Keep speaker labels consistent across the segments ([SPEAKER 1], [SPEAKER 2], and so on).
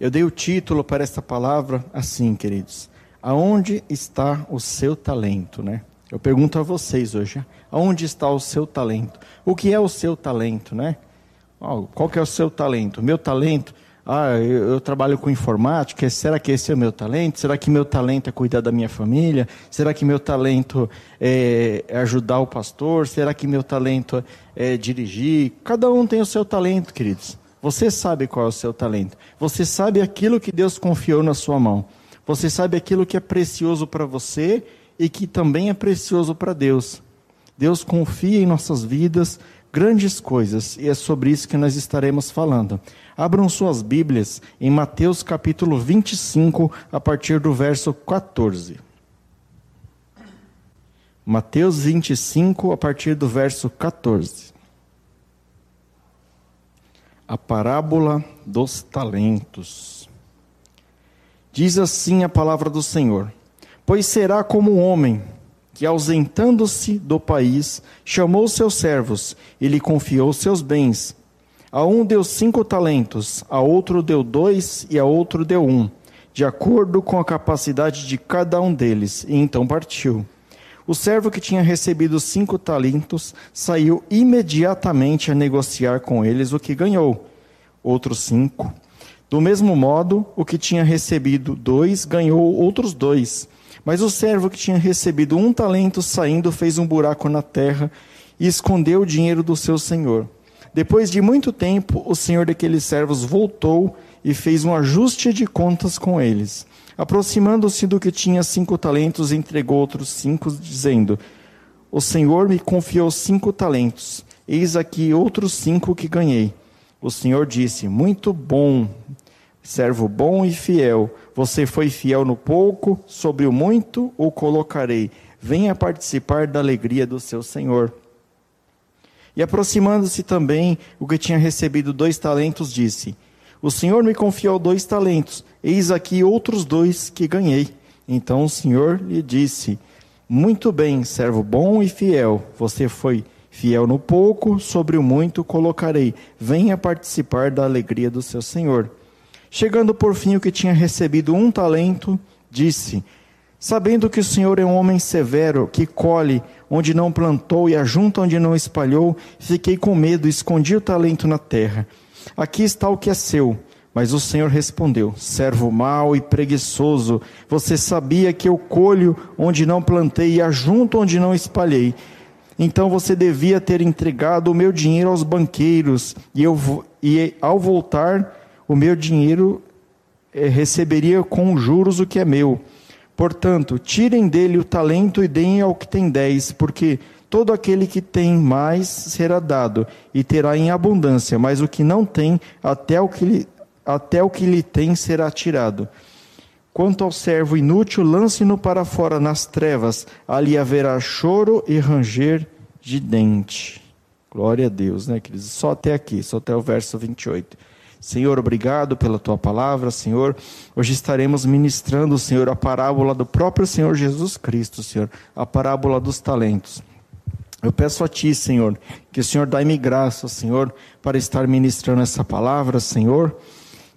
[SPEAKER 1] Eu dei o título para esta palavra assim, queridos. Aonde está o seu talento, né? Eu pergunto a vocês hoje, aonde está o seu talento? O que é o seu talento, né? Qual que é o seu talento? Meu talento, ah, eu, eu, trabalho com informática, será que esse é o meu talento? Será que meu talento é cuidar da minha família? Será que meu talento é, é ajudar o pastor? Será que meu talento é dirigir? Cada um tem o seu talento, queridos. Você sabe qual é o seu talento. Você sabe aquilo que Deus confiou na sua mão. Você sabe aquilo que é precioso para você e que também é precioso para Deus. Deus confia em nossas vidas grandes coisas e é sobre isso que nós estaremos falando. Abram suas Bíblias em Mateus capítulo 25, a partir do verso 14. Mateus 25, a partir do verso 14 a parábola dos talentos. Diz assim a palavra do Senhor: Pois será como um homem que, ausentando-se do país, chamou seus servos e lhe confiou seus bens. A um deu cinco talentos, a outro deu dois e a outro deu um, de acordo com a capacidade de cada um deles, e então partiu. O servo que tinha recebido cinco talentos saiu imediatamente a negociar com eles o que ganhou. Outros cinco. Do mesmo modo, o que tinha recebido dois ganhou outros dois. Mas o servo que tinha recebido um talento saindo fez um buraco na terra e escondeu o dinheiro do seu senhor. Depois de muito tempo, o senhor daqueles servos voltou e fez um ajuste de contas com eles. Aproximando-se do que tinha cinco talentos, entregou outros cinco, dizendo: O Senhor me confiou cinco talentos. Eis aqui outros cinco que ganhei. O Senhor disse: Muito bom, servo bom e fiel. Você foi fiel no pouco, sobre o muito o colocarei. Venha participar da alegria do seu Senhor. E aproximando-se também o que tinha recebido dois talentos, disse: O Senhor me confiou dois talentos Eis aqui outros dois que ganhei. Então o Senhor lhe disse: Muito bem, servo bom e fiel. Você foi fiel no pouco, sobre o muito colocarei. Venha participar da alegria do seu Senhor. Chegando por fim o que tinha recebido um talento, disse: Sabendo que o Senhor é um homem severo, que colhe onde não plantou e ajunta onde não espalhou, fiquei com medo e escondi o talento na terra. Aqui está o que é seu mas o Senhor respondeu: Servo mau e preguiçoso, você sabia que eu colho onde não plantei e ajunto onde não espalhei. Então você devia ter entregado o meu dinheiro aos banqueiros, e, eu, e ao voltar, o meu dinheiro eh, receberia com juros o que é meu. Portanto, tirem dele o talento e deem ao que tem dez, porque todo aquele que tem mais será dado e terá em abundância, mas o que não tem, até o que lhe até o que lhe tem será tirado. Quanto ao servo inútil, lance-no para fora nas trevas, ali haverá choro e ranger de dente. Glória a Deus, né, queridos? Só até aqui, só até o verso 28. Senhor, obrigado pela tua palavra, Senhor. Hoje estaremos ministrando, Senhor, a parábola do próprio Senhor Jesus Cristo, Senhor, a parábola dos talentos. Eu peço a Ti, Senhor, que o Senhor dá-me graça, Senhor, para estar ministrando essa palavra, Senhor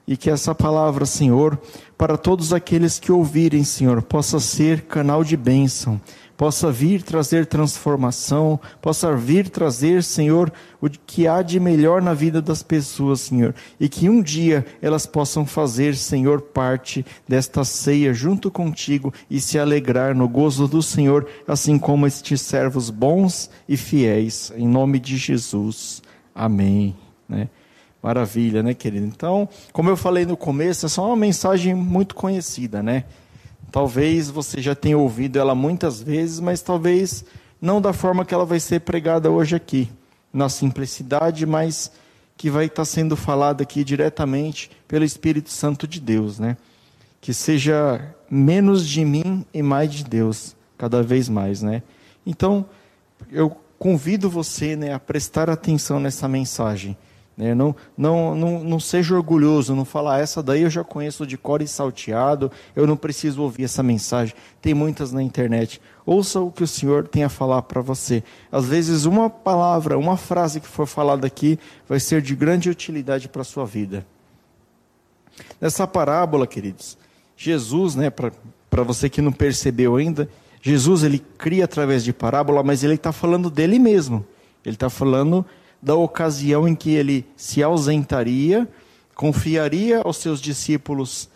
[SPEAKER 1] e que essa palavra, Senhor, para todos aqueles que ouvirem, Senhor, possa ser canal de bênção, possa vir trazer transformação, possa vir trazer, Senhor, o que há de melhor na vida das pessoas, Senhor, e que um dia elas possam fazer, Senhor, parte desta ceia junto contigo e se alegrar no gozo do Senhor, assim como estes servos bons e fiéis, em nome de Jesus. Amém. Né? Maravilha, né, querido? Então, como eu falei no começo, é uma mensagem muito conhecida, né? Talvez você já tenha ouvido ela muitas vezes, mas talvez não da forma que ela vai ser pregada hoje aqui, na simplicidade, mas que vai estar sendo falada aqui diretamente pelo Espírito Santo de Deus, né? Que seja menos de mim e mais de Deus, cada vez mais, né? Então, eu convido você, né, a prestar atenção nessa mensagem? Não, não, não, não seja orgulhoso, não falar, ah, essa daí eu já conheço de cor e salteado, eu não preciso ouvir essa mensagem. Tem muitas na internet. Ouça o que o Senhor tem a falar para você. Às vezes, uma palavra, uma frase que for falada aqui vai ser de grande utilidade para a sua vida. Nessa parábola, queridos, Jesus, né, para você que não percebeu ainda, Jesus ele cria através de parábola, mas ele está falando dele mesmo. Ele está falando da ocasião em que ele se ausentaria, confiaria aos seus discípulos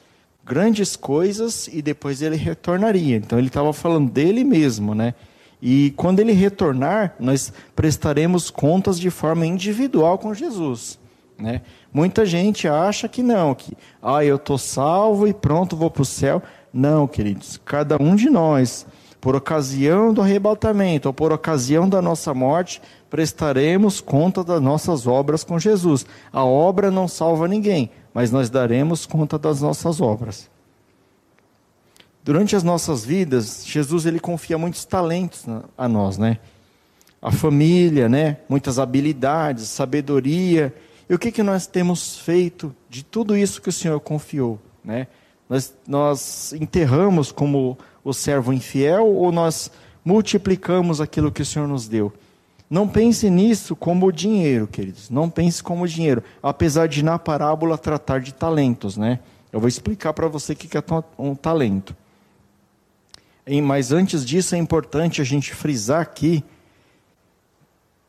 [SPEAKER 1] grandes coisas e depois ele retornaria. Então ele estava falando dele mesmo, né? E quando ele retornar, nós prestaremos contas de forma individual com Jesus, né? Muita gente acha que não, que ah, eu estou salvo e pronto, vou para o céu. Não, queridos, cada um de nós, por ocasião do arrebatamento ou por ocasião da nossa morte, prestaremos conta das nossas obras com Jesus. A obra não salva ninguém, mas nós daremos conta das nossas obras. Durante as nossas vidas, Jesus ele confia muitos talentos a nós, né? A família, né? Muitas habilidades, sabedoria. E o que que nós temos feito de tudo isso que o Senhor confiou, né? Nós, nós enterramos como o servo infiel ou nós multiplicamos aquilo que o Senhor nos deu? Não pense nisso como dinheiro, queridos. Não pense como dinheiro. Apesar de na parábola tratar de talentos, né? Eu vou explicar para você o que é um talento. Mas antes disso é importante a gente frisar aqui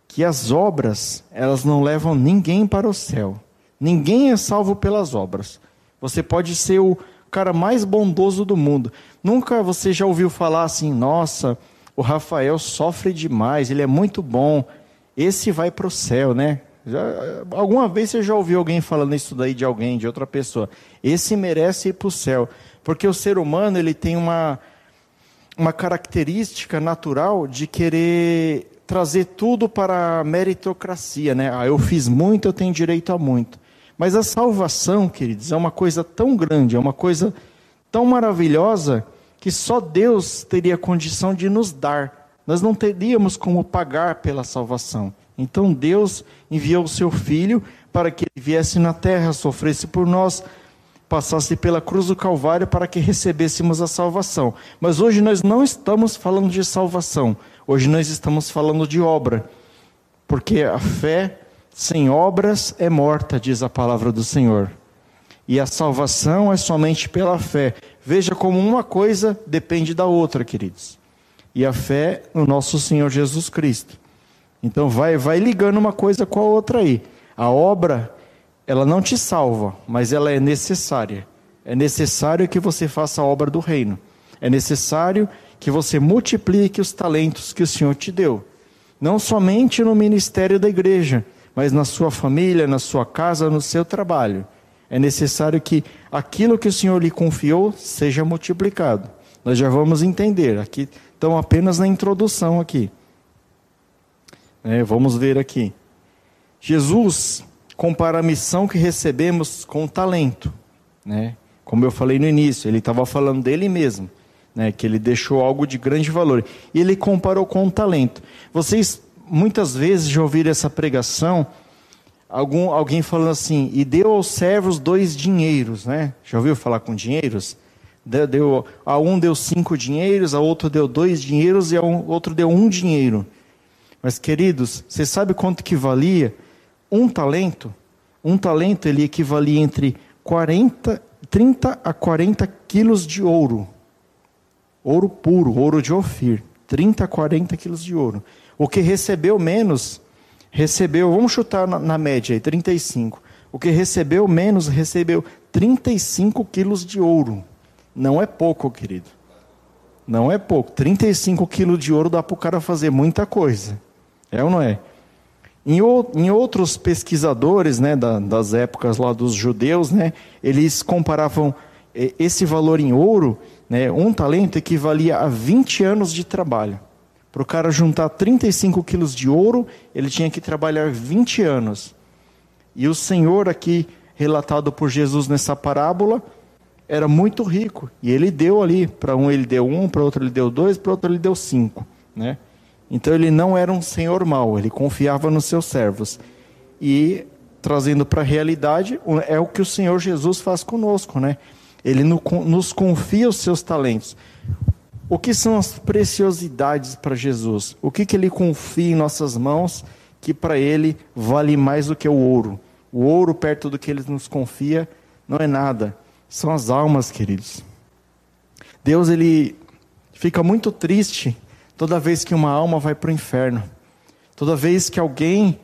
[SPEAKER 1] que as obras, elas não levam ninguém para o céu. Ninguém é salvo pelas obras. Você pode ser o cara mais bondoso do mundo. Nunca você já ouviu falar assim, nossa, o Rafael sofre demais, ele é muito bom, esse vai para o céu, né? Já, alguma vez você já ouviu alguém falando isso daí de alguém, de outra pessoa? Esse merece ir para o céu, porque o ser humano ele tem uma uma característica natural de querer trazer tudo para a meritocracia, né? Ah, eu fiz muito, eu tenho direito a muito. Mas a salvação, queridos, é uma coisa tão grande, é uma coisa tão maravilhosa que só Deus teria condição de nos dar. Nós não teríamos como pagar pela salvação. Então Deus enviou o seu filho para que ele viesse na terra, sofresse por nós, passasse pela cruz do Calvário para que recebêssemos a salvação. Mas hoje nós não estamos falando de salvação. Hoje nós estamos falando de obra. Porque a fé sem obras é morta, diz a palavra do Senhor. E a salvação é somente pela fé. Veja como uma coisa depende da outra, queridos. E a fé no nosso Senhor Jesus Cristo. Então vai, vai ligando uma coisa com a outra aí. A obra, ela não te salva, mas ela é necessária. É necessário que você faça a obra do reino. É necessário que você multiplique os talentos que o Senhor te deu. Não somente no ministério da igreja, mas na sua família, na sua casa, no seu trabalho. É necessário que aquilo que o Senhor lhe confiou seja multiplicado. Nós já vamos entender. Aqui estão apenas na introdução aqui. É, vamos ver aqui. Jesus compara a missão que recebemos com o talento, né? Como eu falei no início, ele estava falando dele mesmo, né? Que ele deixou algo de grande valor. E ele comparou com o talento. Vocês muitas vezes já ouviram essa pregação algum, alguém falando assim, e deu aos servos dois dinheiros, né? Já ouviu falar com dinheiros? Deu, a um deu cinco dinheiros, a outro deu dois dinheiros e a um, outro deu um dinheiro. Mas, queridos, você sabe quanto que valia um talento? Um talento ele equivalia entre 40, 30 a 40 quilos de ouro. Ouro puro, ouro de Ofir. 30 a 40 quilos de ouro. O que recebeu menos recebeu, vamos chutar na, na média aí, 35. O que recebeu menos recebeu 35 quilos de ouro. Não é pouco, querido. Não é pouco. 35 quilos de ouro dá para o cara fazer muita coisa. É ou não é? Em, o, em outros pesquisadores né, da, das épocas lá dos judeus, né, eles comparavam eh, esse valor em ouro, né, um talento equivalia a 20 anos de trabalho. Para o cara juntar 35 quilos de ouro, ele tinha que trabalhar 20 anos. E o Senhor aqui, relatado por Jesus nessa parábola, era muito rico. E ele deu ali, para um ele deu um, para outro ele deu dois, para outro ele deu cinco. Né? Então ele não era um senhor mau, ele confiava nos seus servos. E trazendo para a realidade, é o que o Senhor Jesus faz conosco. Né? Ele nos confia os seus talentos. O que são as preciosidades para Jesus? O que, que ele confia em nossas mãos que para ele vale mais do que o ouro? O ouro, perto do que ele nos confia, não é nada. são as almas, queridos. Deus ele fica muito triste toda vez que uma alma vai para o inferno. Toda vez que alguém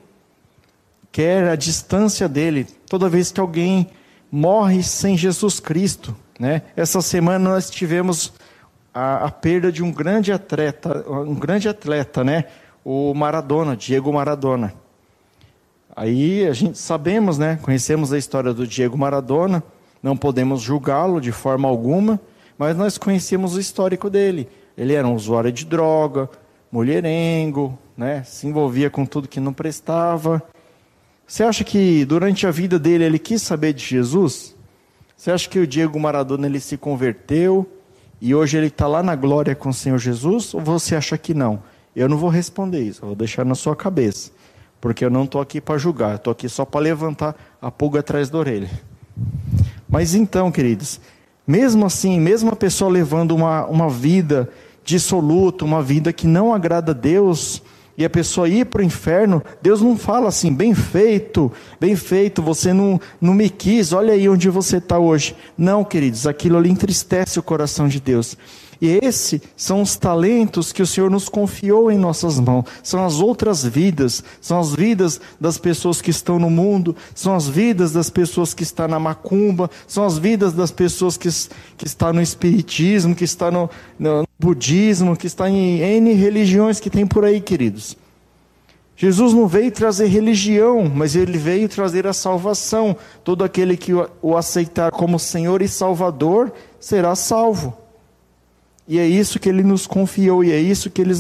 [SPEAKER 1] quer a distância dele, toda vez que alguém morre sem Jesus Cristo, né? Essa semana nós tivemos a, a perda de um grande atleta, um grande atleta, né? O Maradona, Diego Maradona. Aí a gente sabemos, né? Conhecemos a história do Diego Maradona, não podemos julgá-lo de forma alguma, mas nós conhecemos o histórico dele. Ele era um usuário de droga, mulherengo, né? Se envolvia com tudo que não prestava. Você acha que durante a vida dele ele quis saber de Jesus? Você acha que o Diego Maradona ele se converteu e hoje ele está lá na glória com o Senhor Jesus? Ou você acha que não? Eu não vou responder isso, eu vou deixar na sua cabeça porque eu não estou aqui para julgar, estou aqui só para levantar a pulga atrás da orelha. Mas então, queridos, mesmo assim, mesmo a pessoa levando uma, uma vida dissoluta, uma vida que não agrada a Deus, e a pessoa ir para o inferno, Deus não fala assim, bem feito, bem feito, você não, não me quis, olha aí onde você está hoje. Não, queridos, aquilo ali entristece o coração de Deus. E esses são os talentos que o Senhor nos confiou em nossas mãos. São as outras vidas, são as vidas das pessoas que estão no mundo, são as vidas das pessoas que estão na macumba, são as vidas das pessoas que, que estão no espiritismo, que estão no, no budismo, que estão em N religiões que tem por aí, queridos. Jesus não veio trazer religião, mas ele veio trazer a salvação. Todo aquele que o aceitar como Senhor e Salvador será salvo. E é isso que ele nos confiou, e é isso que ele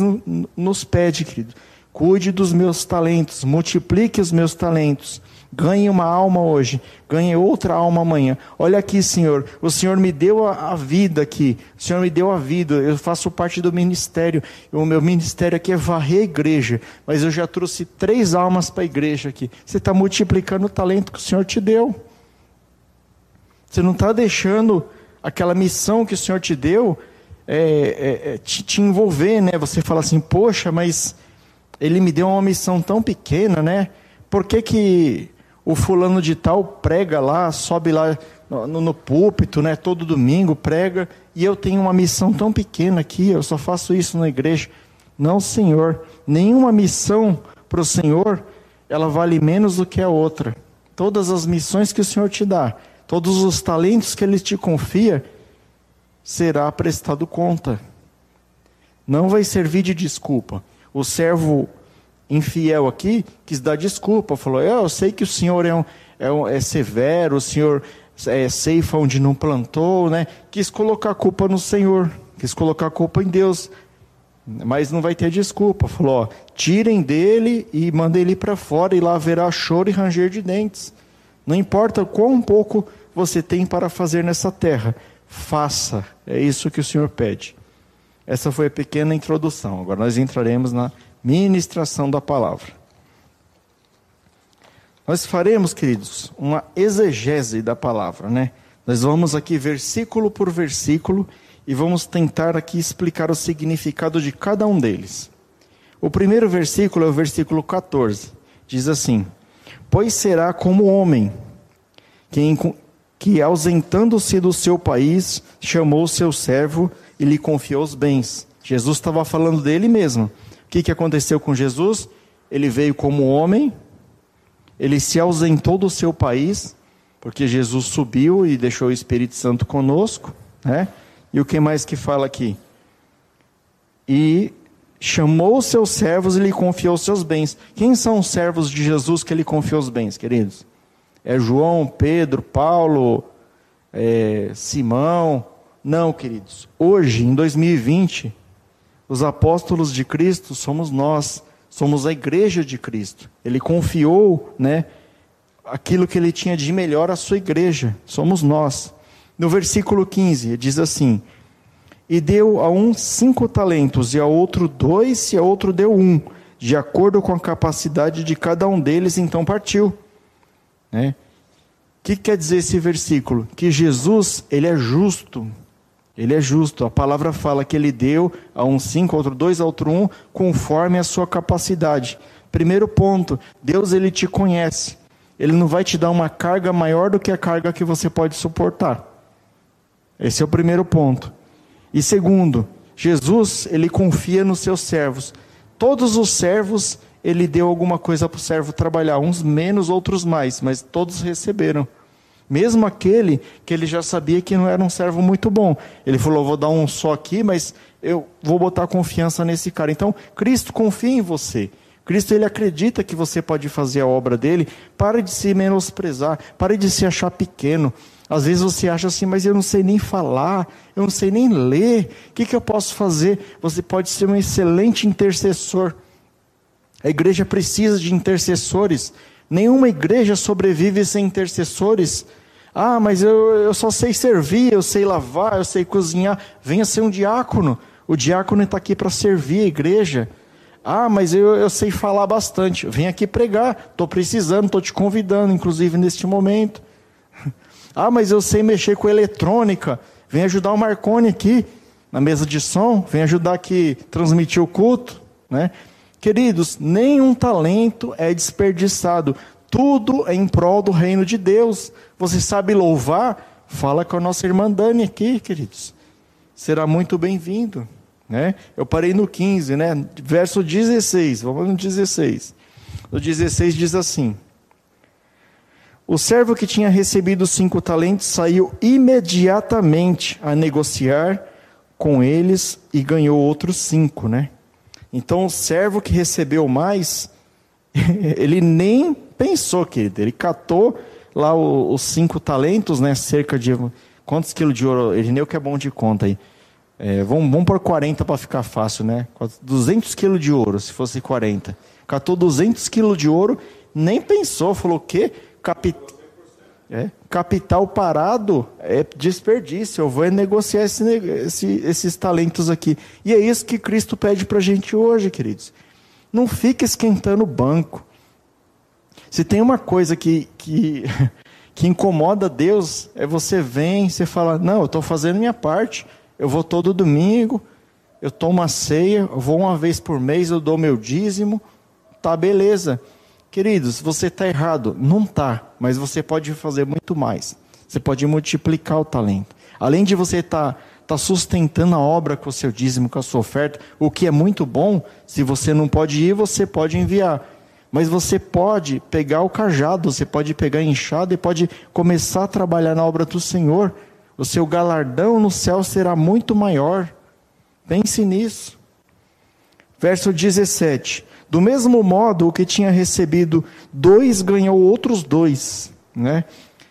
[SPEAKER 1] nos pede, querido. Cuide dos meus talentos, multiplique os meus talentos. Ganhe uma alma hoje, ganhe outra alma amanhã. Olha aqui, Senhor, o Senhor me deu a, vida aqui, o Senhor me deu a vida, eu faço parte do ministério, o meu ministério aqui é varrer a igreja, mas eu já trouxe três almas para a igreja aqui. Você está multiplicando o talento que o Senhor te deu. Você não está deixando aquela missão que o Senhor te deu é, é, é, te, te, envolver, né? Você fala assim, poxa, mas ele me deu uma missão tão pequena, né? Por que, que o fulano de tal prega lá, sobe lá no, no púlpito, né? Todo domingo prega, e eu tenho uma missão tão pequena aqui, eu só faço isso na igreja. Não, Senhor, nenhuma missão para o Senhor, ela vale menos do que a outra. Todas as missões que o Senhor te dá, todos os talentos que Ele te confia, será prestado conta. Não vai servir de desculpa. O servo infiel aqui quis dar desculpa, falou: Eu sei que o senhor é, um, é, um, é severo, o senhor é ceifa onde não plantou, né? Quis colocar a culpa no Senhor, quis colocar a culpa em Deus, mas não vai ter desculpa. Falou: ó, tirem dele e mandem ele para fora, e lá haverá choro e ranger de dentes. Não importa quão pouco você tem para fazer nessa terra, faça. É isso que o Senhor pede. Essa foi a pequena introdução. Agora nós entraremos na ministração da palavra. Nós faremos, queridos, uma exegese da palavra, né? Nós vamos aqui versículo por versículo e vamos tentar aqui explicar o significado de cada um deles. O primeiro versículo é o versículo 14. Diz assim: Pois será como homem que que, ausentando-se do seu país, chamou seu servo e lhe confiou os bens. Jesus estava falando dele mesmo. O que, que aconteceu com Jesus? Ele veio como homem, ele se ausentou do seu país, porque Jesus subiu e deixou o Espírito Santo conosco, né? E o que mais que fala aqui? E chamou os seus servos e lhe confiou os seus bens. Quem são os servos de Jesus que ele confiou os bens, queridos? É João, Pedro, Paulo, é, Simão. Não, queridos. Hoje, em 2020, os apóstolos de Cristo somos nós, somos a igreja de Cristo. Ele confiou, né, aquilo que ele tinha de melhor à sua igreja, somos nós. No versículo 15, diz assim: E deu a um cinco talentos, e a outro dois, e a outro deu um, de acordo com a capacidade de cada um deles, então partiu. Né? O que quer dizer esse versículo? Que Jesus, ele é justo. Ele é justo. A palavra fala que ele deu a um cinco, a outro dois, a outro um, conforme a sua capacidade. Primeiro ponto, Deus ele te conhece. Ele não vai te dar uma carga maior do que a carga que você pode suportar. Esse é o primeiro ponto. E segundo, Jesus, ele confia nos seus servos. Todos os servos, ele deu alguma coisa para o servo trabalhar, uns menos, outros mais, mas todos receberam. Mesmo aquele que ele já sabia que não era um servo muito bom. Ele falou: vou dar um só aqui, mas eu vou botar confiança nesse cara. Então, Cristo confia em você. Cristo ele acredita que você pode fazer a obra dele. Pare de se menosprezar, pare de se achar pequeno. Às vezes você acha assim, mas eu não sei nem falar, eu não sei nem ler. O que, que eu posso fazer? Você pode ser um excelente intercessor. A igreja precisa de intercessores. Nenhuma igreja sobrevive sem intercessores. Ah, mas eu, eu só sei servir, eu sei lavar, eu sei cozinhar. Venha ser um diácono. O diácono está aqui para servir a igreja. Ah, mas eu, eu sei falar bastante. Vem aqui pregar. Estou precisando, estou te convidando, inclusive neste momento. Ah, mas eu sei mexer com eletrônica. Vem ajudar o Marcone aqui na mesa de som. Vem ajudar aqui transmitir o culto, né? Queridos, nenhum talento é desperdiçado. Tudo é em prol do reino de Deus. Você sabe louvar? Fala com a nossa irmã Dani aqui, queridos. Será muito bem-vindo. Né? Eu parei no 15, né? verso 16. Vamos no 16. No 16 diz assim: O servo que tinha recebido cinco talentos saiu imediatamente a negociar com eles e ganhou outros cinco, né? Então, o servo que recebeu mais, ele nem pensou, querido. Ele catou lá os cinco talentos, né? Cerca de. Quantos quilos de ouro? Ele nem o que é bom de conta aí. É, vamos, vamos por 40 para ficar fácil, né? 200 quilos de ouro, se fosse 40. Catou 200 quilos de ouro, nem pensou, falou o quê? Capit... É, capital parado é desperdício. Eu vou negociar esse, esse, esses talentos aqui. E é isso que Cristo pede para a gente hoje, queridos. Não fique esquentando o banco. Se tem uma coisa que, que, que incomoda Deus, é você vem, você fala: Não, eu estou fazendo minha parte. Eu vou todo domingo, eu tomo a ceia, eu vou uma vez por mês, eu dou meu dízimo. Tá, beleza. Queridos, você está errado. Não está, mas você pode fazer muito mais. Você pode multiplicar o talento. Além de você estar tá, tá sustentando a obra com o seu dízimo, com a sua oferta, o que é muito bom, se você não pode ir, você pode enviar. Mas você pode pegar o cajado, você pode pegar a enxada e pode começar a trabalhar na obra do Senhor. O seu galardão no céu será muito maior. Pense nisso. Verso 17. Do mesmo modo, o que tinha recebido dois ganhou outros dois. Né?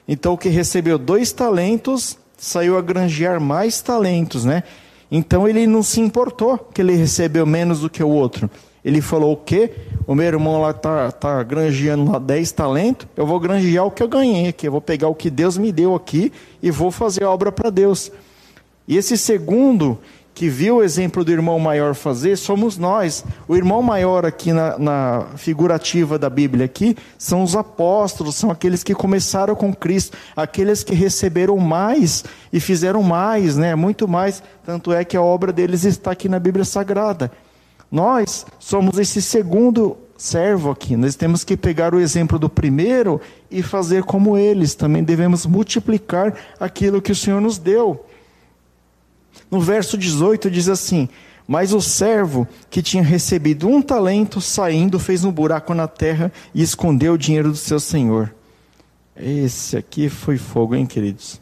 [SPEAKER 1] Então, o que recebeu dois talentos saiu a granjear mais talentos. Né? Então, ele não se importou que ele recebeu menos do que o outro. Ele falou o quê? O meu irmão lá está tá granjeando lá 10 talentos, eu vou granjear o que eu ganhei aqui, eu vou pegar o que Deus me deu aqui e vou fazer a obra para Deus. E esse segundo, que viu o exemplo do irmão maior fazer, somos nós. O irmão maior aqui na, na, figurativa da Bíblia aqui são os apóstolos, são aqueles que começaram com Cristo, aqueles que receberam mais e fizeram mais, né? Muito mais. Tanto é que a obra deles está aqui na Bíblia Sagrada. Nós somos esse segundo servo aqui. Nós temos que pegar o exemplo do primeiro e fazer como eles. Também devemos multiplicar aquilo que o Senhor nos deu. No verso 18 diz assim: Mas o servo que tinha recebido um talento, saindo, fez um buraco na terra e escondeu o dinheiro do seu senhor. Esse aqui foi fogo, hein, queridos?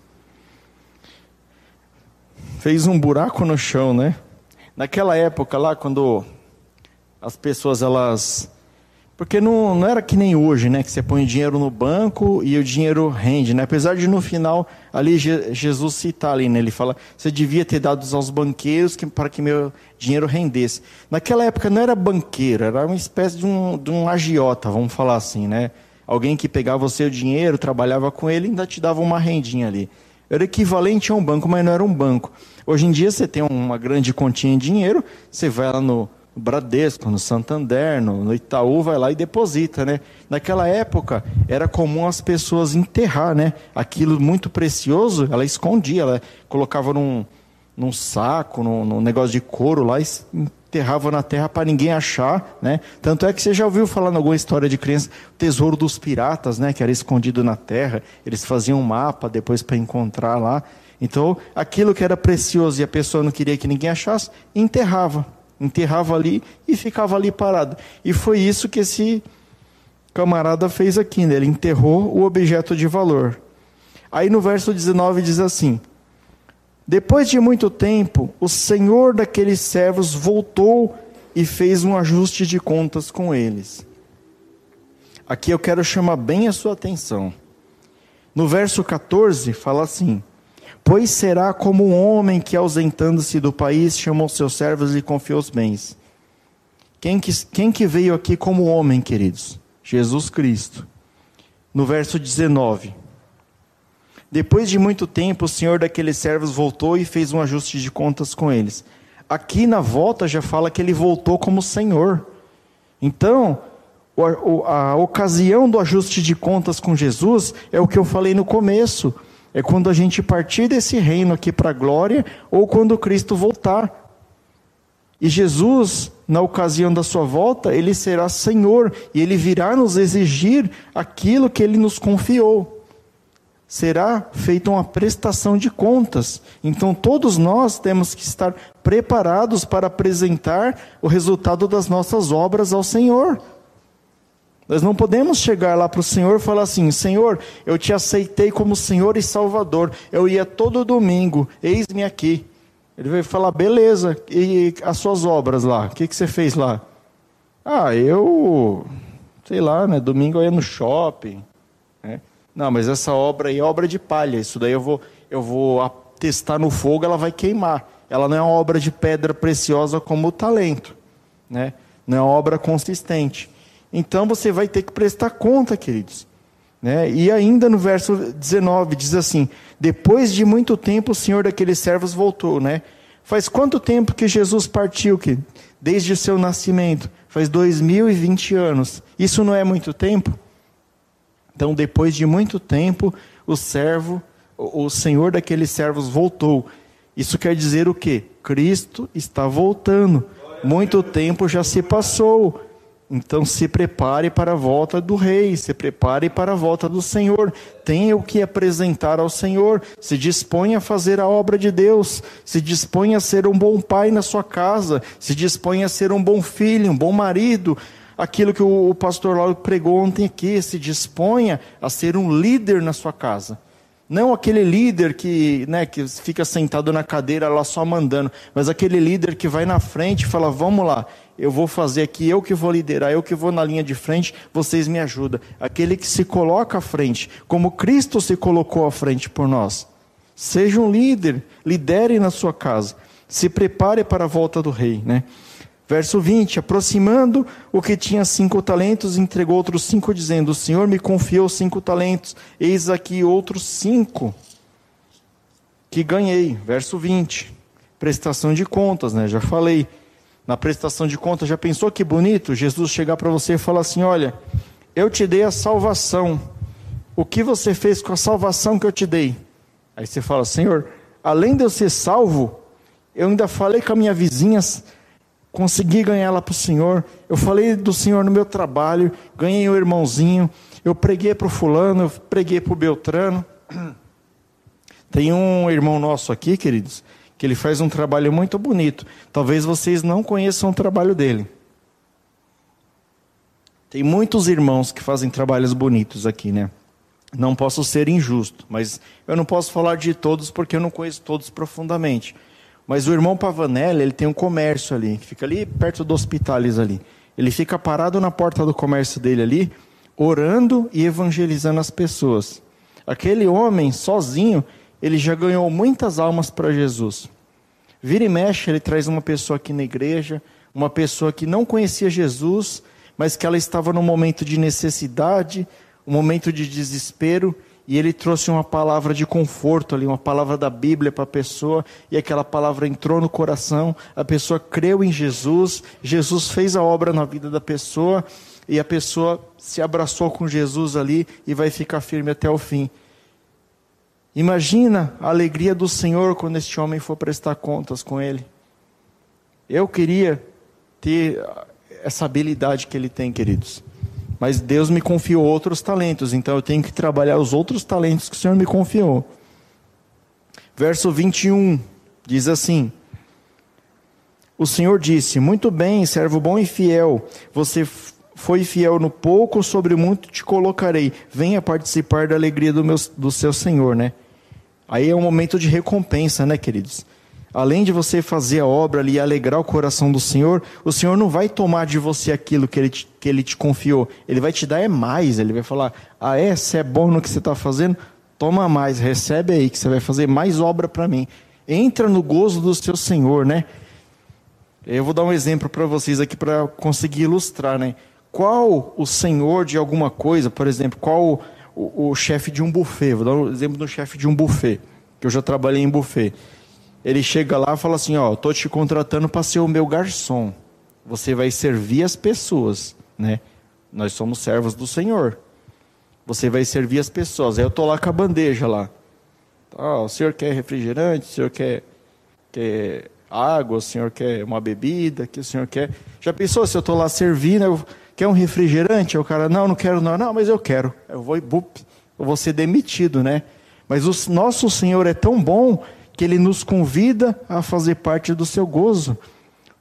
[SPEAKER 1] Fez um buraco no chão, né? Naquela época lá, quando as pessoas elas porque não, não era que nem hoje, né? Que você põe dinheiro no banco e o dinheiro rende, né? Apesar de no final, ali Jesus citar ali, né? Ele fala, você devia ter dado aos banqueiros que, para que meu dinheiro rendesse. Naquela época não era banqueiro, era uma espécie de um, de um agiota, vamos falar assim, né? Alguém que pegava o seu dinheiro, trabalhava com ele e ainda te dava uma rendinha ali. Era equivalente a um banco, mas não era um banco. Hoje em dia você tem uma grande continha de dinheiro, você vai lá no no Bradesco, no Santander, no, Itaú, vai lá e deposita, né? Naquela época era comum as pessoas enterrar, né? Aquilo muito precioso, ela escondia, ela colocava num, num saco, num, num negócio de couro lá e enterrava na terra para ninguém achar, né? Tanto é que você já ouviu falar em alguma história de criança, o tesouro dos piratas, né? Que era escondido na terra, eles faziam um mapa depois para encontrar lá. Então, aquilo que era precioso e a pessoa não queria que ninguém achasse, enterrava. Enterrava ali e ficava ali parado. E foi isso que esse camarada fez aqui, né? ele enterrou o objeto de valor. Aí no verso 19 diz assim: Depois de muito tempo, o senhor daqueles servos voltou e fez um ajuste de contas com eles. Aqui eu quero chamar bem a sua atenção. No verso 14 fala assim: Pois será como um homem que, ausentando-se do país, chamou seus servos e confiou os bens. Quem que, quem que veio aqui como homem, queridos? Jesus Cristo. No verso 19. Depois de muito tempo, o senhor daqueles servos voltou e fez um ajuste de contas com eles. Aqui na volta já fala que ele voltou como senhor. Então, a ocasião do ajuste de contas com Jesus é o que eu falei no começo. É quando a gente partir desse reino aqui para a glória ou quando Cristo voltar. E Jesus, na ocasião da sua volta, ele será Senhor e ele virá nos exigir aquilo que ele nos confiou. Será feita uma prestação de contas. Então todos nós temos que estar preparados para apresentar o resultado das nossas obras ao Senhor. Nós não podemos chegar lá para o Senhor e falar assim: Senhor, eu te aceitei como Senhor e Salvador. Eu ia todo domingo, eis-me aqui. Ele vai falar, beleza, e as suas obras lá? O que, que você fez lá? Ah, eu, sei lá, né? Domingo eu ia no shopping. Né? Não, mas essa obra aí é obra de palha. Isso daí eu vou, eu vou testar no fogo, ela vai queimar. Ela não é uma obra de pedra preciosa como o talento, né? Não é uma obra consistente. Então você vai ter que prestar conta, queridos. Né? E ainda no verso 19 diz assim: Depois de muito tempo o senhor daqueles servos voltou. Né? Faz quanto tempo que Jesus partiu? Que desde o seu nascimento? Faz 2020 anos. Isso não é muito tempo? Então, depois de muito tempo, o servo, o senhor daqueles servos voltou. Isso quer dizer o quê? Cristo está voltando. Muito tempo já se passou. Então se prepare para a volta do rei, se prepare para a volta do Senhor. Tenha o que apresentar ao Senhor. Se disponha a fazer a obra de Deus. Se disponha a ser um bom pai na sua casa. Se disponha a ser um bom filho, um bom marido. Aquilo que o pastor Lauro pregou ontem aqui. Se disponha a ser um líder na sua casa. Não aquele líder que, né, que fica sentado na cadeira lá só mandando, mas aquele líder que vai na frente e fala: vamos lá, eu vou fazer aqui, eu que vou liderar, eu que vou na linha de frente, vocês me ajudam. Aquele que se coloca à frente, como Cristo se colocou à frente por nós. Seja um líder, lidere na sua casa, se prepare para a volta do rei, né? Verso 20: Aproximando o que tinha cinco talentos, entregou outros cinco, dizendo: O Senhor me confiou cinco talentos, eis aqui outros cinco que ganhei. Verso 20: Prestação de contas, né? Já falei. Na prestação de contas, já pensou que bonito Jesus chegar para você e falar assim: Olha, eu te dei a salvação. O que você fez com a salvação que eu te dei? Aí você fala: Senhor, além de eu ser salvo, eu ainda falei com a minha vizinha consegui ganhar ela para o Senhor. Eu falei do Senhor no meu trabalho, ganhei o um irmãozinho. Eu preguei para o fulano, eu preguei para o Beltrano. Tem um irmão nosso aqui, queridos, que ele faz um trabalho muito bonito. Talvez vocês não conheçam o trabalho dele. Tem muitos irmãos que fazem trabalhos bonitos aqui, né? Não posso ser injusto, mas eu não posso falar de todos porque eu não conheço todos profundamente. Mas o irmão Pavanelli, ele tem um comércio ali, fica ali perto do hospitalis ali. Ele fica parado na porta do comércio dele ali, orando e evangelizando as pessoas. Aquele homem, sozinho, ele já ganhou muitas almas para Jesus. Vira e mexe, ele traz uma pessoa aqui na igreja, uma pessoa que não conhecia Jesus, mas que ela estava num momento de necessidade, um momento de desespero, e ele trouxe uma palavra de conforto ali, uma palavra da Bíblia para a pessoa, e aquela palavra entrou no coração, a pessoa creu em Jesus, Jesus fez a obra na vida da pessoa, e a pessoa se abraçou com Jesus ali e vai ficar firme até o fim. Imagina a alegria do Senhor quando este homem for prestar contas com ele. Eu queria ter essa habilidade que ele tem, queridos. Mas Deus me confiou outros talentos, então eu tenho que trabalhar os outros talentos que o Senhor me confiou. Verso 21 diz assim: O Senhor disse: Muito bem, servo bom e fiel, você foi fiel no pouco, sobre muito te colocarei. Venha participar da alegria do, meu, do seu Senhor, né? Aí é um momento de recompensa, né, queridos? Além de você fazer a obra ali e alegrar o coração do Senhor, o Senhor não vai tomar de você aquilo que ele, te, que ele te confiou. Ele vai te dar é mais. Ele vai falar: Ah, é? Você é bom no que você está fazendo? Toma mais, recebe aí, que você vai fazer mais obra para mim. Entra no gozo do seu Senhor, né? Eu vou dar um exemplo para vocês aqui para conseguir ilustrar, né? Qual o senhor de alguma coisa, por exemplo, qual o, o, chefe de um buffet? Vou dar um exemplo do chefe de um buffet, que eu já trabalhei em buffet. Ele chega lá e fala assim: Ó, estou te contratando para ser o meu garçom. Você vai servir as pessoas, né? Nós somos servos do Senhor. Você vai servir as pessoas. Aí eu tô lá com a bandeja lá. Ah, o senhor quer refrigerante? O senhor quer, quer água? O senhor quer uma bebida? que o senhor quer? Já pensou se eu tô lá servindo? Eu, quer um refrigerante? Aí o cara, não, não quero não. Não, mas eu quero. Eu vou, eu vou ser demitido, né? Mas o nosso Senhor é tão bom que Ele nos convida a fazer parte do seu gozo.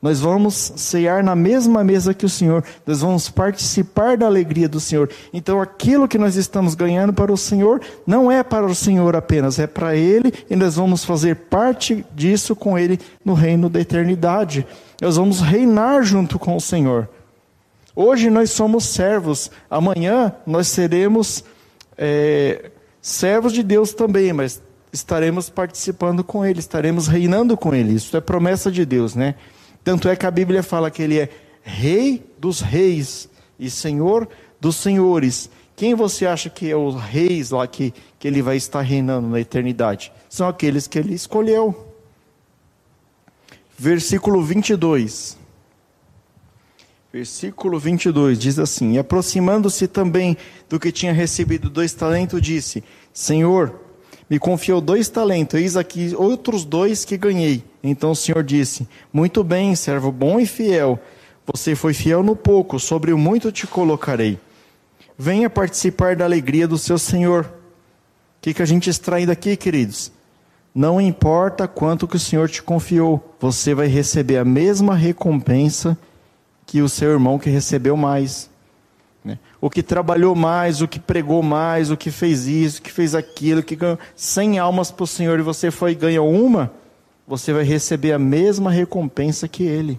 [SPEAKER 1] Nós vamos cear na mesma mesa que o Senhor, nós vamos participar da alegria do Senhor. Então, aquilo que nós estamos ganhando para o Senhor não é para o Senhor apenas, é para Ele e nós vamos fazer parte disso com Ele no reino da eternidade. Nós vamos reinar junto com o Senhor. Hoje nós somos servos, amanhã nós seremos é, servos de Deus também, mas estaremos participando com Ele, estaremos reinando com Ele. Isso é promessa de Deus, né? Tanto é que a Bíblia fala que ele é rei dos reis e senhor dos senhores. Quem você acha que é os reis lá que, que ele vai estar reinando na eternidade? São aqueles que ele escolheu. Versículo 22. Versículo 22 diz assim: E aproximando-se também do que tinha recebido dois talentos, disse: Senhor, me confiou dois talentos, eis aqui outros dois que ganhei. Então o Senhor disse: Muito bem, servo bom e fiel. Você foi fiel no pouco, sobre o muito te colocarei. Venha participar da alegria do seu Senhor. O que, que a gente extrai daqui, queridos? Não importa quanto que o Senhor te confiou, você vai receber a mesma recompensa que o seu irmão que recebeu mais. Né? O que trabalhou mais, o que pregou mais, o que fez isso, o que fez aquilo, que ganhou 100 almas para o Senhor e você foi e ganhou uma, você vai receber a mesma recompensa que ele.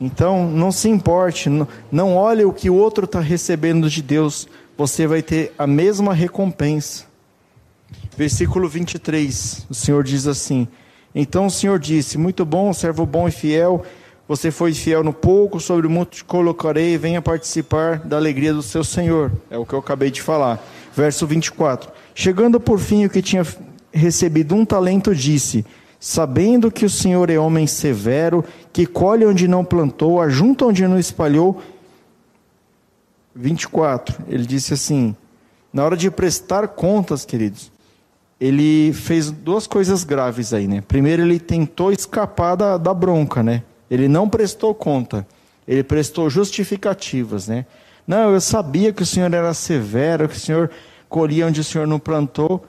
[SPEAKER 1] Então, não se importe, não, não olhe o que o outro está recebendo de Deus, você vai ter a mesma recompensa. Versículo 23, o Senhor diz assim: Então o Senhor disse: Muito bom, servo bom e fiel você foi fiel no pouco, sobre o muito te colocarei, venha participar da alegria do seu Senhor. É o que eu acabei de falar. Verso 24. Chegando por fim o que tinha recebido um talento, disse: Sabendo que o Senhor é homem severo, que colhe onde não plantou, ajunta onde não espalhou. 24. Ele disse assim: Na hora de prestar contas, queridos, ele fez duas coisas graves aí, né? Primeiro, ele tentou escapar da, da bronca, né? Ele não prestou conta, ele prestou justificativas, né? Não, eu sabia que o Senhor era severo, que o Senhor colhia onde o Senhor não plantou,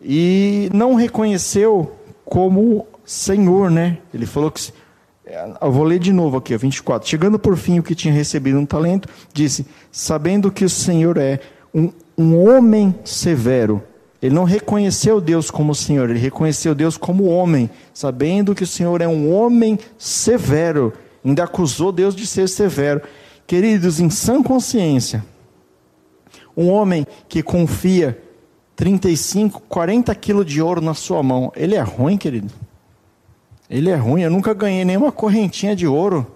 [SPEAKER 1] e não reconheceu como Senhor, né? Ele falou que. Eu vou ler de novo aqui, 24. Chegando por fim o que tinha recebido um talento, disse: Sabendo que o Senhor é um, um homem severo, ele não reconheceu Deus como Senhor, ele reconheceu Deus como homem, sabendo que o Senhor é um homem severo. Ainda acusou Deus de ser severo. Queridos, em sã consciência, um homem que confia 35, 40 quilos de ouro na sua mão, ele é ruim, querido? Ele é ruim, eu nunca ganhei nenhuma correntinha de ouro.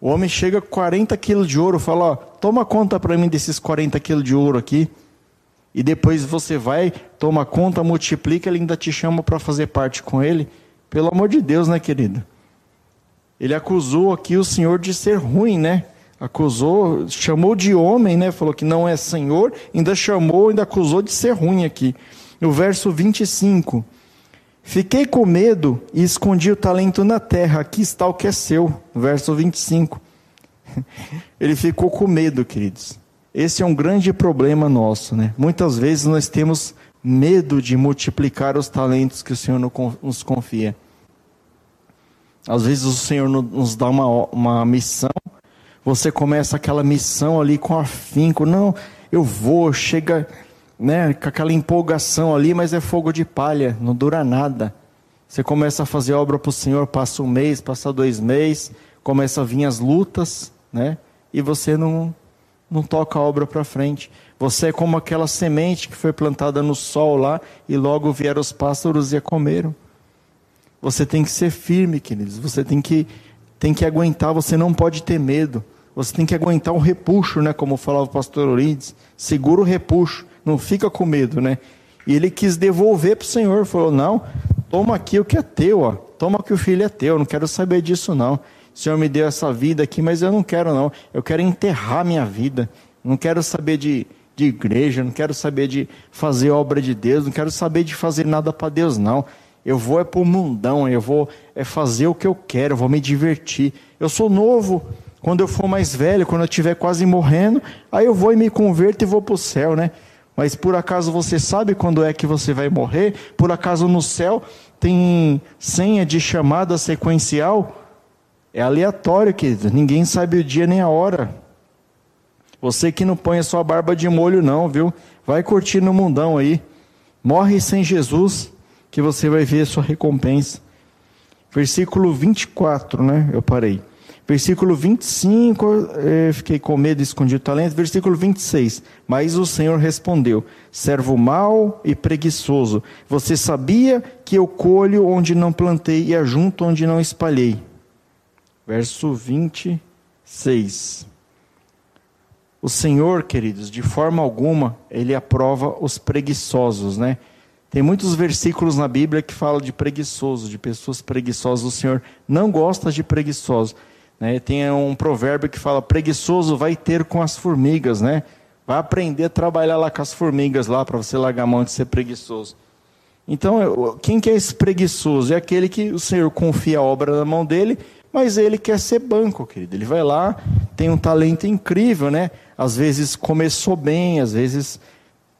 [SPEAKER 1] O homem chega com 40 quilos de ouro, fala, ó, toma conta para mim desses 40 quilos de ouro aqui e depois você vai, toma conta, multiplica, ele ainda te chama para fazer parte com ele. Pelo amor de Deus, né, querido? Ele acusou aqui o Senhor de ser ruim, né? Acusou, chamou de homem, né? Falou que não é Senhor, ainda chamou, ainda acusou de ser ruim aqui. No verso 25. Fiquei com medo e escondi o talento na terra, aqui está o que é seu. Verso 25. Ele ficou com medo, queridos. Esse é um grande problema nosso, né? Muitas vezes nós temos medo de multiplicar os talentos que o Senhor nos confia. Às vezes o Senhor nos dá uma, uma missão, você começa aquela missão ali com afinco, não, eu vou, chega né, com aquela empolgação ali, mas é fogo de palha, não dura nada. Você começa a fazer obra para o Senhor, passa um mês, passa dois meses, começa a vir as lutas, né? E você não, não toca a obra para frente. Você é como aquela semente que foi plantada no sol lá e logo vieram os pássaros e a comeram. Você tem que ser firme, queridos. Você tem que, tem que aguentar, você não pode ter medo. Você tem que aguentar o repuxo, né? Como falava o pastor Orides. Segura o repuxo, não fica com medo, né? E ele quis devolver para o Senhor. Falou: Não, toma aqui o que é teu, ó. Toma que o filho é teu. Não quero saber disso, não. O Senhor me deu essa vida aqui, mas eu não quero, não. Eu quero enterrar minha vida. Não quero saber de, de igreja, não quero saber de fazer obra de Deus, não quero saber de fazer nada para Deus, não. Eu vou é para o mundão, eu vou é fazer o que eu quero, eu vou me divertir. Eu sou novo. Quando eu for mais velho, quando eu estiver quase morrendo, aí eu vou e me converto e vou para o céu, né? Mas por acaso você sabe quando é que você vai morrer? Por acaso no céu tem senha de chamada sequencial? É aleatório, querido. Ninguém sabe o dia nem a hora. Você que não põe a sua barba de molho, não, viu? Vai curtir no mundão aí. Morre sem Jesus, que você vai ver a sua recompensa. Versículo 24, né? Eu parei. Versículo 25, eh, fiquei com medo escondi o talento. Versículo 26. Mas o Senhor respondeu: servo mau e preguiçoso, você sabia que eu colho onde não plantei e ajunto onde não espalhei. Verso 26. O Senhor, queridos, de forma alguma, ele aprova os preguiçosos, né? Tem muitos versículos na Bíblia que falam de preguiçosos, de pessoas preguiçosas. O Senhor não gosta de preguiçosos. Né? Tem um provérbio que fala: preguiçoso vai ter com as formigas, né? Vai aprender a trabalhar lá com as formigas lá para você largar a mão de ser preguiçoso. Então, quem que é esse preguiçoso? É aquele que o Senhor confia a obra na mão dele, mas ele quer ser banco, querido. Ele vai lá, tem um talento incrível, né? às vezes começou bem, às vezes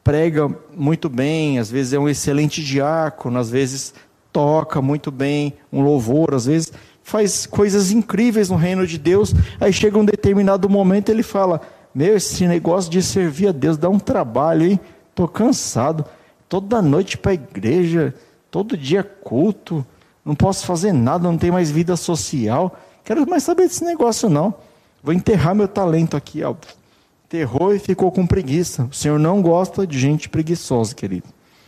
[SPEAKER 1] prega muito bem, às vezes é um excelente diácono, às vezes toca muito bem um louvor, às vezes faz coisas incríveis no reino de Deus. Aí chega um determinado momento ele fala: Meu, esse negócio de servir a Deus dá um trabalho, hein? Estou cansado. Toda noite para a igreja, todo dia culto, não posso fazer nada, não tenho mais vida social. Quero mais saber desse negócio, não. Vou enterrar meu talento aqui, ó terror e ficou com preguiça. O Senhor não gosta de gente preguiçosa, querido.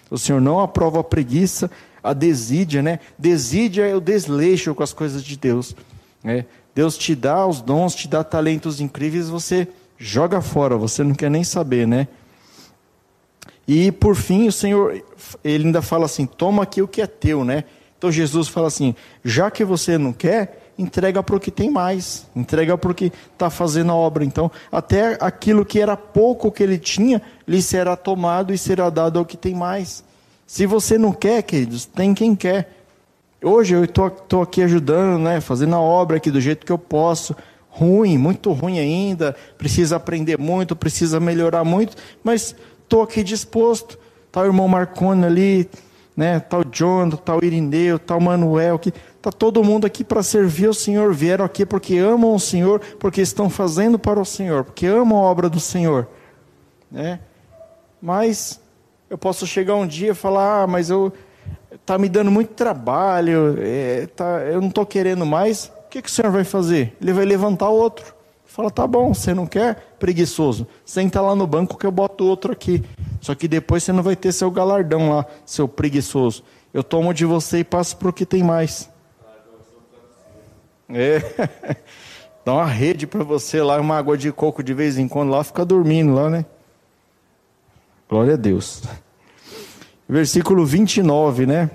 [SPEAKER 1] O Senhor não aprova a preguiça, a desídia, né? Desídia é o desleixo com as coisas de Deus. Né? Deus te dá os dons, te dá talentos incríveis, você joga fora, você não quer nem saber, né? E por fim, o Senhor, ele ainda fala assim: toma aqui o que é teu, né? Então Jesus fala assim: já que você não quer, entrega para o que tem mais, entrega para o que está fazendo a obra. Então, até aquilo que era pouco que ele tinha, lhe será tomado e será dado ao que tem mais. Se você não quer, queridos, tem quem quer. Hoje eu estou aqui ajudando, né, fazendo a obra aqui do jeito que eu posso. Ruim, muito ruim ainda, precisa aprender muito, precisa melhorar muito, mas estou aqui disposto. Está o irmão Marconi ali, né, tá o John, tá o Irineu, tá o Manuel, que Está todo mundo aqui para servir o Senhor, vieram aqui porque amam o Senhor, porque estão fazendo para o Senhor, porque amam a obra do Senhor. Né? Mas eu posso chegar um dia e falar, ah, mas eu está me dando muito trabalho, é, tá, eu não estou querendo mais. O que, que o Senhor vai fazer? Ele vai levantar outro. Fala, tá bom, você não quer? Preguiçoso. Senta lá no banco que eu boto outro aqui. Só que depois você não vai ter seu galardão lá, seu preguiçoso. Eu tomo de você e passo para o que tem mais. É. Dá uma rede para você lá, uma água de coco de vez em quando lá, fica dormindo lá, né? Glória a Deus. Versículo 29, né?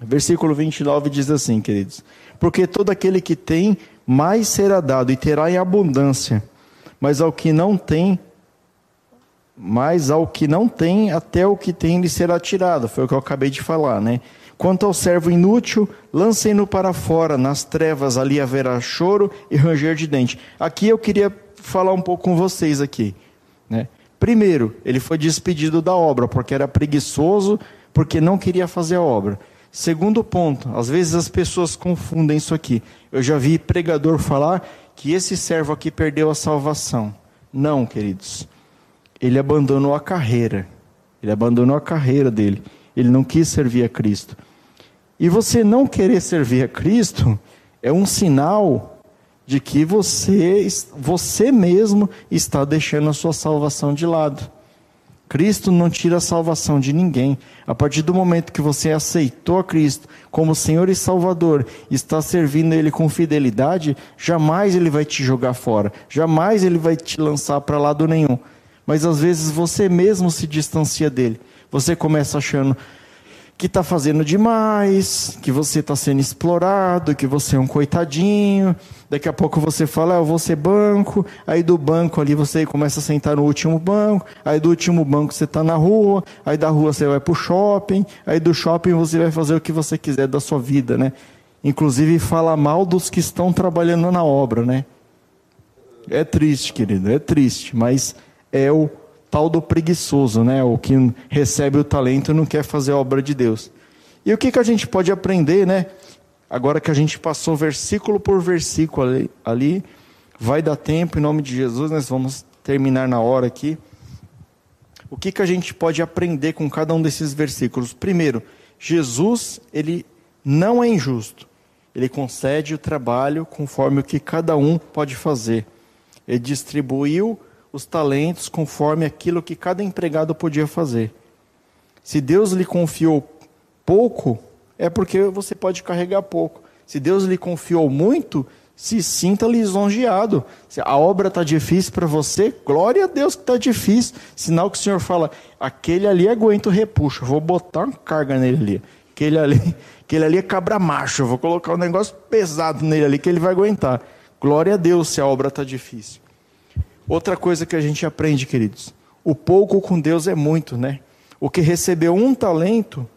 [SPEAKER 1] Versículo 29 diz assim, queridos: Porque todo aquele que tem, mais será dado e terá em abundância, mas ao que não tem, mas ao que não tem, até o que tem lhe será tirado. Foi o que eu acabei de falar, né? Quanto ao servo inútil, lancem-no para fora, nas trevas ali haverá choro e ranger de dente. Aqui eu queria falar um pouco com vocês aqui, né? Primeiro, ele foi despedido da obra porque era preguiçoso, porque não queria fazer a obra. Segundo ponto, às vezes as pessoas confundem isso aqui. Eu já vi pregador falar que esse servo aqui perdeu a salvação. Não, queridos. Ele abandonou a carreira. Ele abandonou a carreira dele. Ele não quis servir a Cristo. E você não querer servir a Cristo é um sinal de que você, você mesmo está deixando a sua salvação de lado. Cristo não tira a salvação de ninguém. A partir do momento que você aceitou a Cristo como Senhor e Salvador, está servindo Ele com fidelidade, jamais Ele vai te jogar fora, jamais Ele vai te lançar para lado nenhum. Mas às vezes você mesmo se distancia dele. Você começa achando, que está fazendo demais, que você está sendo explorado, que você é um coitadinho. Daqui a pouco você fala, ah, eu vou ser banco. Aí do banco ali você começa a sentar no último banco. Aí do último banco você está na rua. Aí da rua você vai para o shopping. Aí do shopping você vai fazer o que você quiser da sua vida, né? Inclusive fala mal dos que estão trabalhando na obra, né? É triste, querido, é triste, mas é o tal do preguiçoso, né? O que recebe o talento e não quer fazer a obra de Deus. E o que, que a gente pode aprender, né? Agora que a gente passou versículo por versículo ali, ali vai dar tempo, em nome de Jesus, nós vamos terminar na hora aqui. O que, que a gente pode aprender com cada um desses versículos? Primeiro, Jesus, ele não é injusto. Ele concede o trabalho conforme o que cada um pode fazer. Ele distribuiu os talentos conforme aquilo que cada empregado podia fazer. Se Deus lhe confiou pouco, é porque você pode carregar pouco. Se Deus lhe confiou muito, se sinta lisonjeado. Se a obra está difícil para você, glória a Deus que está difícil. Sinal que o Senhor fala, aquele ali aguenta o repuxo, vou botar uma carga nele ali. Aquele ali, aquele ali é cabra macho, vou colocar um negócio pesado nele ali que ele vai aguentar. Glória a Deus se a obra está difícil. Outra coisa que a gente aprende, queridos, o pouco com Deus é muito, né? O que recebeu um talento,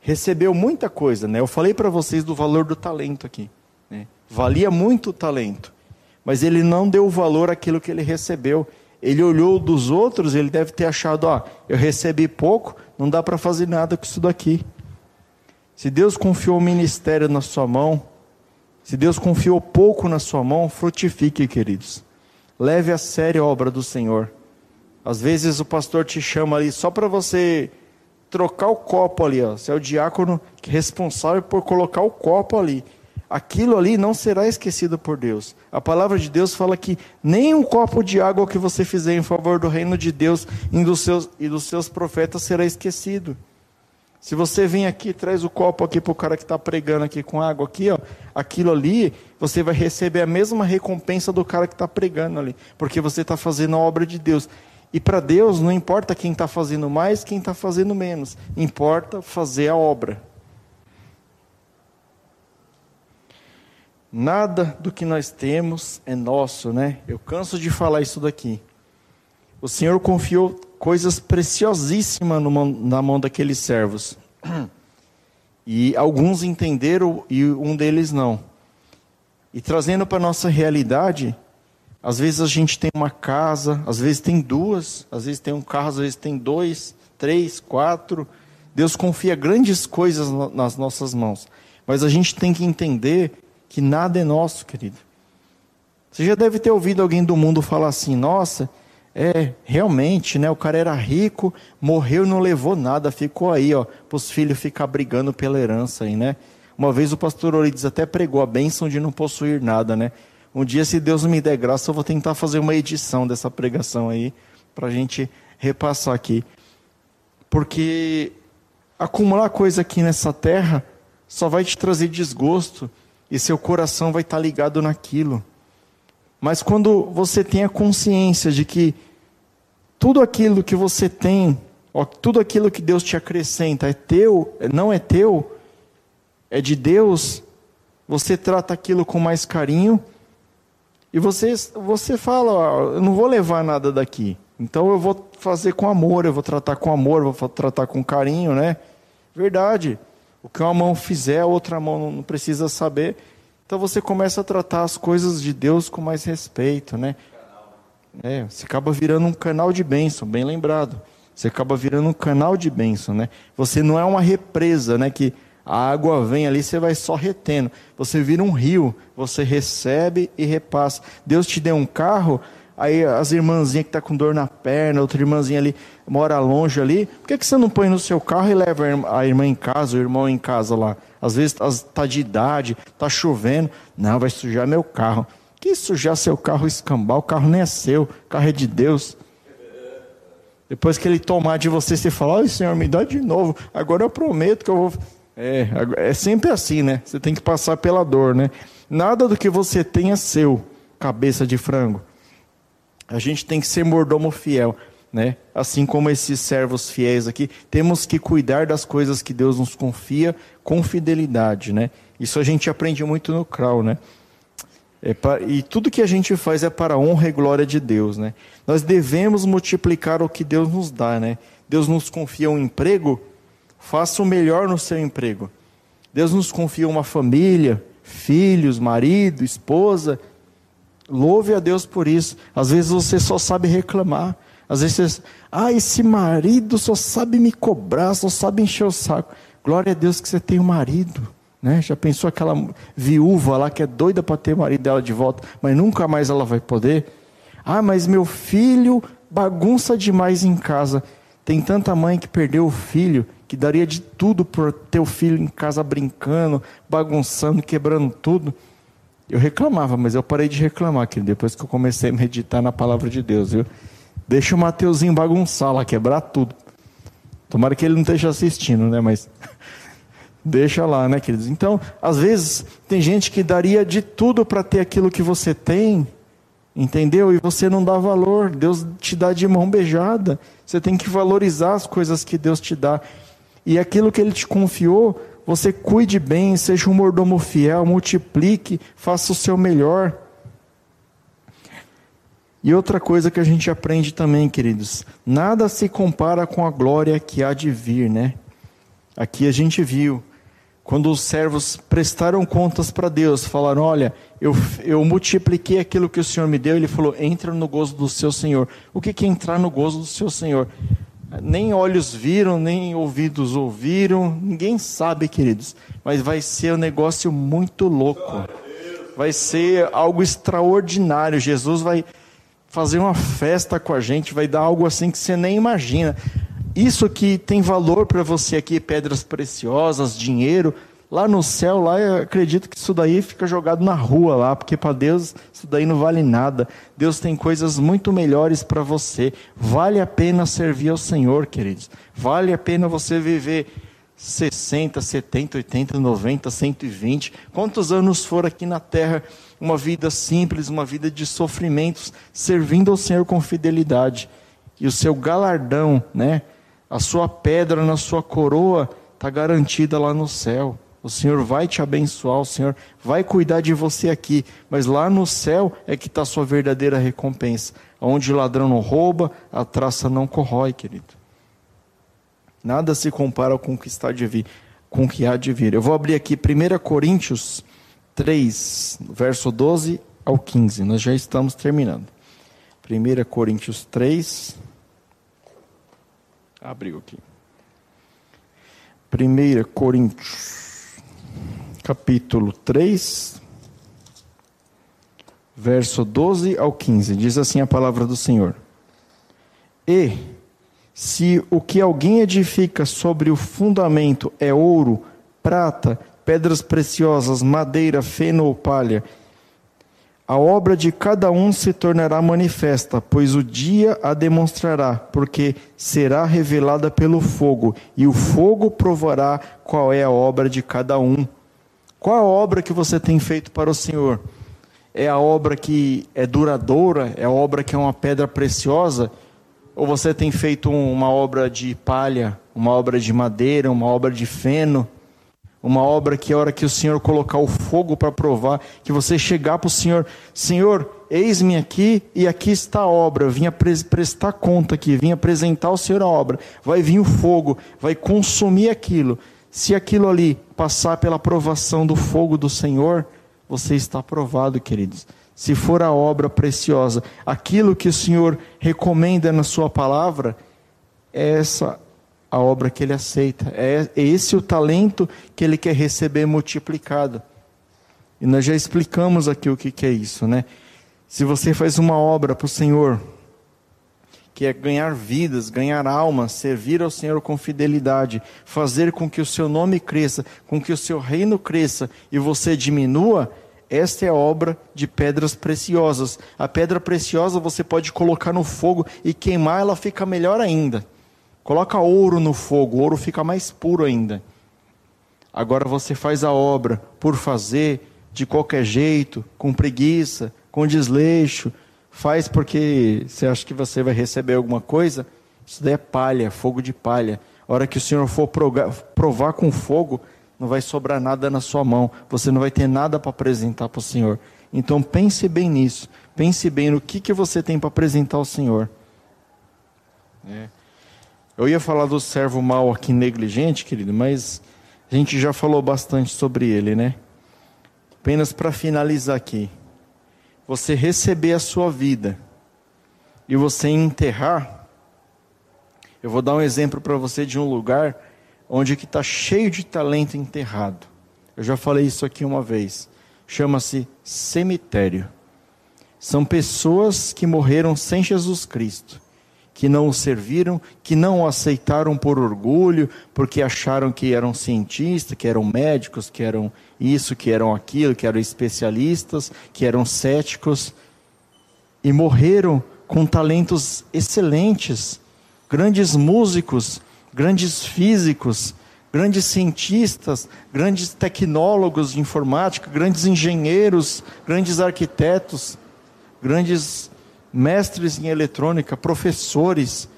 [SPEAKER 1] recebeu muita coisa, né? Eu falei para vocês do valor do talento aqui. Né? Valia muito o talento, mas ele não deu valor àquilo que ele recebeu. Ele olhou dos outros, ele deve ter achado, ó, eu recebi pouco, não dá para fazer nada com isso daqui. Se Deus confiou o ministério na sua mão, se Deus confiou pouco na sua mão, frutifique, queridos. Leve a sério a obra do Senhor. Às vezes o pastor te chama ali só para você trocar o copo ali, ó. Você é o diácono responsável por colocar o copo ali. Aquilo ali não será esquecido por Deus. A palavra de Deus fala que nem um copo de água que você fizer em favor do reino de Deus e dos seus, e dos seus profetas será esquecido. Se você vem aqui, traz o copo aqui para o cara que está pregando aqui com água aqui, ó, aquilo ali, você vai receber a mesma recompensa do cara que está pregando ali, porque você está fazendo a obra de Deus. E para Deus não importa quem está fazendo mais, quem está fazendo menos, importa fazer a obra. Nada do que nós temos é nosso, né? Eu canso de falar isso daqui. O Senhor confiou coisas preciosíssimas na mão daqueles servos. E alguns entenderam e um deles não. E trazendo para a nossa realidade, às vezes a gente tem uma casa, às vezes tem duas, às vezes tem um carro, às vezes tem dois, três, quatro. Deus confia grandes coisas nas nossas mãos. Mas a gente tem que entender que nada é nosso, querido. Você já deve ter ouvido alguém do mundo falar assim: nossa, é, realmente, né? O cara era rico, morreu, não levou nada, ficou aí, ó, para os filhos ficar brigando pela herança aí, né? Uma vez o pastor Orides até pregou a bênção de não possuir nada, né? Um dia, se Deus me der graça, eu vou tentar fazer uma edição dessa pregação aí, para a gente repassar aqui. Porque acumular coisa aqui nessa terra só vai te trazer desgosto e seu coração vai estar tá ligado naquilo. Mas quando você tem a consciência de que tudo aquilo que você tem, tudo aquilo que Deus te acrescenta é teu, não é teu, é de Deus, você trata aquilo com mais carinho e você, você fala: eu não vou levar nada daqui, então eu vou fazer com amor, eu vou tratar com amor, vou tratar com carinho, né? Verdade. O que uma mão fizer, a outra mão não precisa saber. Então você começa a tratar as coisas de Deus com mais respeito, né? É, você acaba virando um canal de bênção, bem lembrado. Você acaba virando um canal de bênção, né? Você não é uma represa, né? Que a água vem ali, você vai só retendo. Você vira um rio, você recebe e repassa. Deus te deu um carro, aí as irmãzinhas que tá com dor na perna, outra irmãzinha ali mora longe ali, por que, que você não põe no seu carro e leva a irmã em casa, o irmão em casa lá? Às vezes está de idade, está chovendo, não, vai sujar meu carro. Que sujar seu carro escambar? O carro nem é seu, o carro é de Deus. Depois que ele tomar de você, você fala: Ai, Senhor, me dá de novo. Agora eu prometo que eu vou. É, é sempre assim, né? Você tem que passar pela dor, né? Nada do que você tem é seu, cabeça de frango. A gente tem que ser mordomo fiel, né? Assim como esses servos fiéis aqui, temos que cuidar das coisas que Deus nos confia com fidelidade, né? Isso a gente aprende muito no Crau, né? É e tudo que a gente faz é para a honra e glória de Deus, né? Nós devemos multiplicar o que Deus nos dá, né? Deus nos confia um emprego, faça o melhor no seu emprego. Deus nos confia uma família, filhos, marido, esposa. Louve a Deus por isso. Às vezes você só sabe reclamar. Às vezes você, ah, esse marido só sabe me cobrar, só sabe encher o saco. Glória a Deus que você tem um marido. Né? Já pensou aquela viúva lá que é doida para ter o marido dela de volta, mas nunca mais ela vai poder? Ah, mas meu filho bagunça demais em casa. Tem tanta mãe que perdeu o filho, que daria de tudo por ter o filho em casa brincando, bagunçando, quebrando tudo. Eu reclamava, mas eu parei de reclamar, querido, depois que eu comecei a meditar na palavra de Deus, viu? Deixa o Mateuzinho bagunçar lá, quebrar tudo. Tomara que ele não esteja assistindo, né? Mas Deixa lá, né, queridos? Então, às vezes, tem gente que daria de tudo para ter aquilo que você tem, entendeu? E você não dá valor. Deus te dá de mão beijada. Você tem que valorizar as coisas que Deus te dá. E aquilo que Ele te confiou, você cuide bem, seja um mordomo fiel, multiplique, faça o seu melhor. E outra coisa que a gente aprende também, queridos, nada se compara com a glória que há de vir, né? Aqui a gente viu quando os servos prestaram contas para Deus, falaram: Olha, eu, eu multipliquei aquilo que o Senhor me deu. Ele falou: Entra no gozo do seu Senhor. O que é entrar no gozo do seu Senhor? Nem olhos viram, nem ouvidos ouviram, ninguém sabe, queridos. Mas vai ser um negócio muito louco. Vai ser algo extraordinário. Jesus vai fazer uma festa com a gente, vai dar algo assim que você nem imagina. Isso que tem valor para você aqui, pedras preciosas, dinheiro, lá no céu, lá eu acredito que isso daí fica jogado na rua lá, porque para Deus isso daí não vale nada. Deus tem coisas muito melhores para você. Vale a pena servir ao Senhor, queridos. Vale a pena você viver 60, 70, 80, 90, 120, quantos anos for aqui na terra, uma vida simples, uma vida de sofrimentos, servindo ao Senhor com fidelidade. E o seu galardão, né? A sua pedra na sua coroa está garantida lá no céu. O Senhor vai te abençoar, o Senhor vai cuidar de você aqui, mas lá no céu é que está a sua verdadeira recompensa. Onde o ladrão não rouba, a traça não corrói, querido. Nada se compara com o que está de vir, com o que há de vir. Eu vou abrir aqui 1 Coríntios 3, verso 12 ao 15. Nós já estamos terminando. 1 Coríntios 3, Abriu aqui. 1 Coríntios, capítulo 3, verso 12 ao 15. Diz assim a palavra do Senhor: E se o que alguém edifica sobre o fundamento é ouro, prata, pedras preciosas, madeira, feno ou palha, a obra de cada um se tornará manifesta, pois o dia a demonstrará, porque será revelada pelo fogo, e o fogo provará qual é a obra de cada um. Qual a obra que você tem feito para o Senhor? É a obra que é duradoura? É a obra que é uma pedra preciosa? Ou você tem feito uma obra de palha, uma obra de madeira, uma obra de feno? Uma obra que a hora que o Senhor colocar o fogo para provar, que você chegar para o Senhor, Senhor, eis-me aqui e aqui está a obra. Vim prestar conta aqui, vim apresentar ao Senhor a obra. Vai vir o fogo, vai consumir aquilo. Se aquilo ali passar pela provação do fogo do Senhor, você está aprovado, queridos. se for a obra preciosa, aquilo que o Senhor recomenda na Sua palavra, é essa a obra que Ele aceita, é esse o talento que Ele quer receber multiplicado. E nós já explicamos aqui o que, que é isso, né? Se você faz uma obra para o Senhor, que é ganhar vidas, ganhar almas, servir ao Senhor com fidelidade, fazer com que o seu nome cresça, com que o seu reino cresça e você diminua, esta é a obra de pedras preciosas. A pedra preciosa você pode colocar no fogo e queimar, ela fica melhor ainda. Coloca ouro no fogo, o ouro fica mais puro ainda. Agora você faz a obra por fazer, de qualquer jeito, com preguiça, com desleixo, faz porque você acha que você vai receber alguma coisa, isso daí é palha, fogo de palha. A hora que o Senhor for provar com fogo, não vai sobrar nada na sua mão, você não vai ter nada para apresentar para o Senhor. Então pense bem nisso, pense bem no que, que você tem para apresentar ao Senhor. É. Eu ia falar do servo mal aqui negligente, querido, mas a gente já falou bastante sobre ele, né? Apenas para finalizar aqui, você receber a sua vida e você enterrar, eu vou dar um exemplo para você de um lugar onde que está cheio de talento enterrado. Eu já falei isso aqui uma vez. Chama-se cemitério. São pessoas que morreram sem Jesus Cristo, que não o serviram, que não o aceitaram por orgulho, porque acharam que eram cientistas, que eram médicos, que eram isso, que eram aquilo, que eram especialistas, que eram céticos, e morreram com talentos excelentes, grandes músicos, grandes físicos, grandes cientistas, grandes tecnólogos de informática, grandes engenheiros, grandes arquitetos, grandes mestres em eletrônica, professores,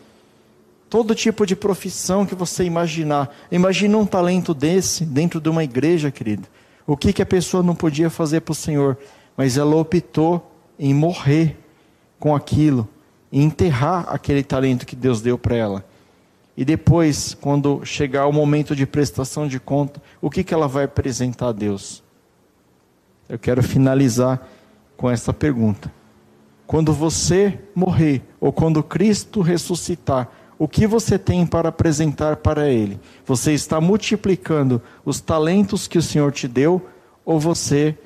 [SPEAKER 1] todo tipo de profissão que você imaginar. Imagina um talento desse dentro de uma igreja, querido. O que, que a pessoa não podia fazer para o Senhor? Mas ela optou em morrer com aquilo, em enterrar aquele talento que Deus deu para ela. E depois, quando chegar o momento de prestação de conta, o que, que ela vai apresentar a Deus? Eu quero finalizar com essa pergunta. Quando você morrer, ou quando Cristo ressuscitar, o que você tem para apresentar para Ele? Você está multiplicando os talentos que o Senhor te deu, ou você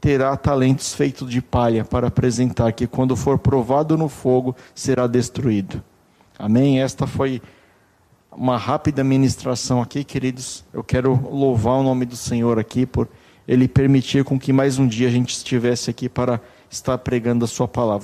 [SPEAKER 1] terá talentos feitos de palha para apresentar, que quando for provado no fogo será destruído? Amém? Esta foi uma rápida ministração aqui, queridos. Eu quero louvar o nome do Senhor aqui por ele permitir com que mais um dia a gente estivesse aqui para estar pregando a sua palavra.